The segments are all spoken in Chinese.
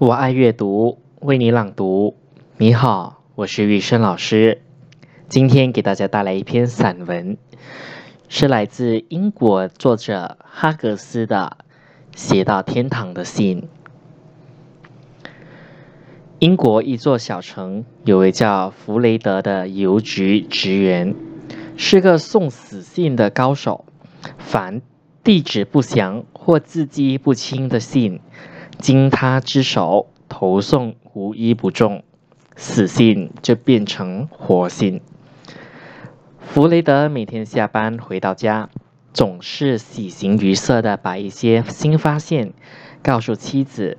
我爱阅读，为你朗读。你好，我是雨生老师。今天给大家带来一篇散文，是来自英国作者哈格斯的《写到天堂的信》。英国一座小城，有位叫弗雷德的邮局职员，是个送死信的高手。凡地址不详或字迹不清的信，经他之手投送，无一不中，死信就变成活信。弗雷德每天下班回到家，总是喜形于色的把一些新发现告诉妻子。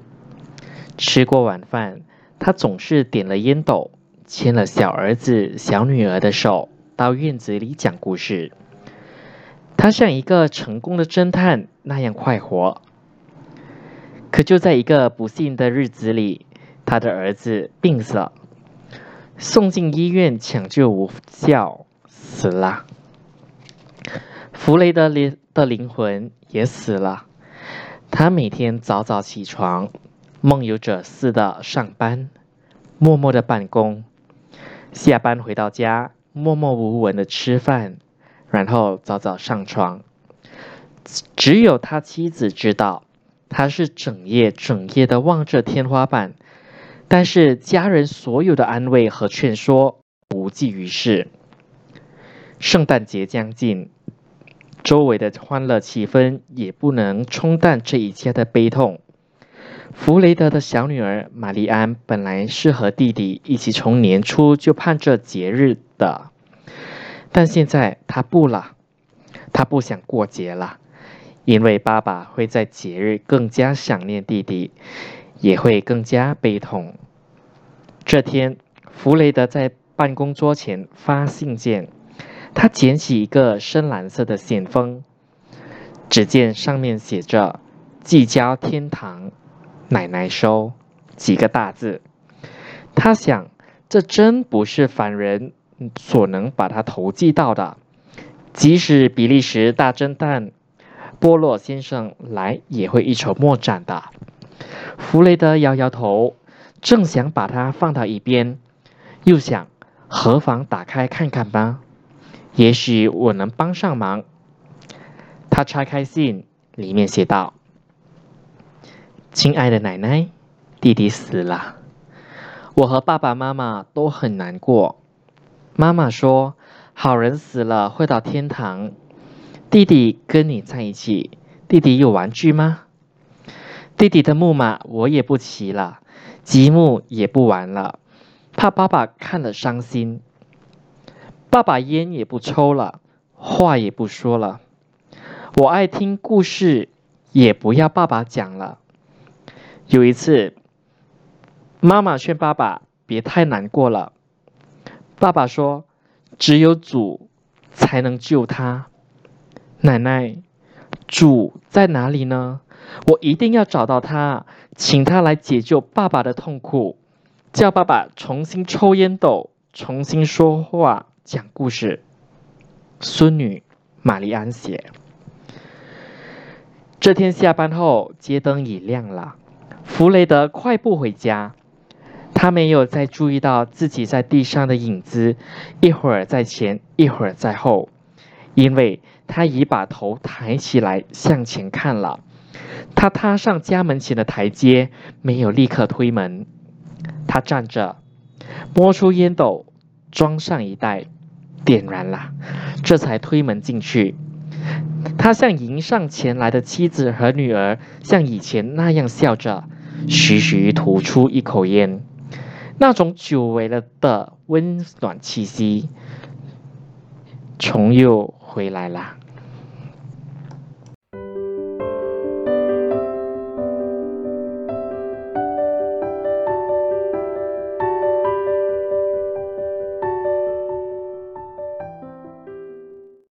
吃过晚饭。他总是点了烟斗，牵了小儿子、小女儿的手，到院子里讲故事。他像一个成功的侦探那样快活。可就在一个不幸的日子里，他的儿子病死了，送进医院抢救无效，死了。弗雷德灵的灵魂也死了。他每天早早起床。梦游者似的上班，默默的办公，下班回到家，默默无闻的吃饭，然后早早上床。只有他妻子知道，他是整夜整夜的望着天花板，但是家人所有的安慰和劝说无济于事。圣诞节将近，周围的欢乐气氛也不能冲淡这一切的悲痛。弗雷德的小女儿玛丽安本来是和弟弟一起从年初就盼着节日的，但现在她不了，她不想过节了，因为爸爸会在节日更加想念弟弟，也会更加悲痛。这天，弗雷德在办公桌前发信件，他捡起一个深蓝色的信封，只见上面写着“寄交天堂”。奶奶收几个大字，他想，这真不是凡人所能把他投寄到的。即使比利时大侦探波洛先生来，也会一筹莫展的。弗雷德摇摇头，正想把它放到一边，又想，何妨打开看看吧？也许我能帮上忙。他拆开信，里面写道。亲爱的奶奶，弟弟死了，我和爸爸妈妈都很难过。妈妈说，好人死了会到天堂。弟弟跟你在一起，弟弟有玩具吗？弟弟的木马我也不骑了，积木也不玩了，怕爸爸看了伤心。爸爸烟也不抽了，话也不说了。我爱听故事，也不要爸爸讲了。有一次，妈妈劝爸爸别太难过了。爸爸说：“只有主才能救他。”奶奶，主在哪里呢？我一定要找到他，请他来解救爸爸的痛苦，叫爸爸重新抽烟斗，重新说话，讲故事。孙女玛丽安写。这天下班后，街灯已亮了。弗雷德快步回家，他没有再注意到自己在地上的影子，一会儿在前，一会儿在后，因为他已把头抬起来向前看了。他踏上家门前的台阶，没有立刻推门。他站着，摸出烟斗，装上一袋，点燃了，这才推门进去。他向迎上前来的妻子和女儿，像以前那样笑着。徐徐吐出一口烟，那种久违了的温暖气息，重又回来啦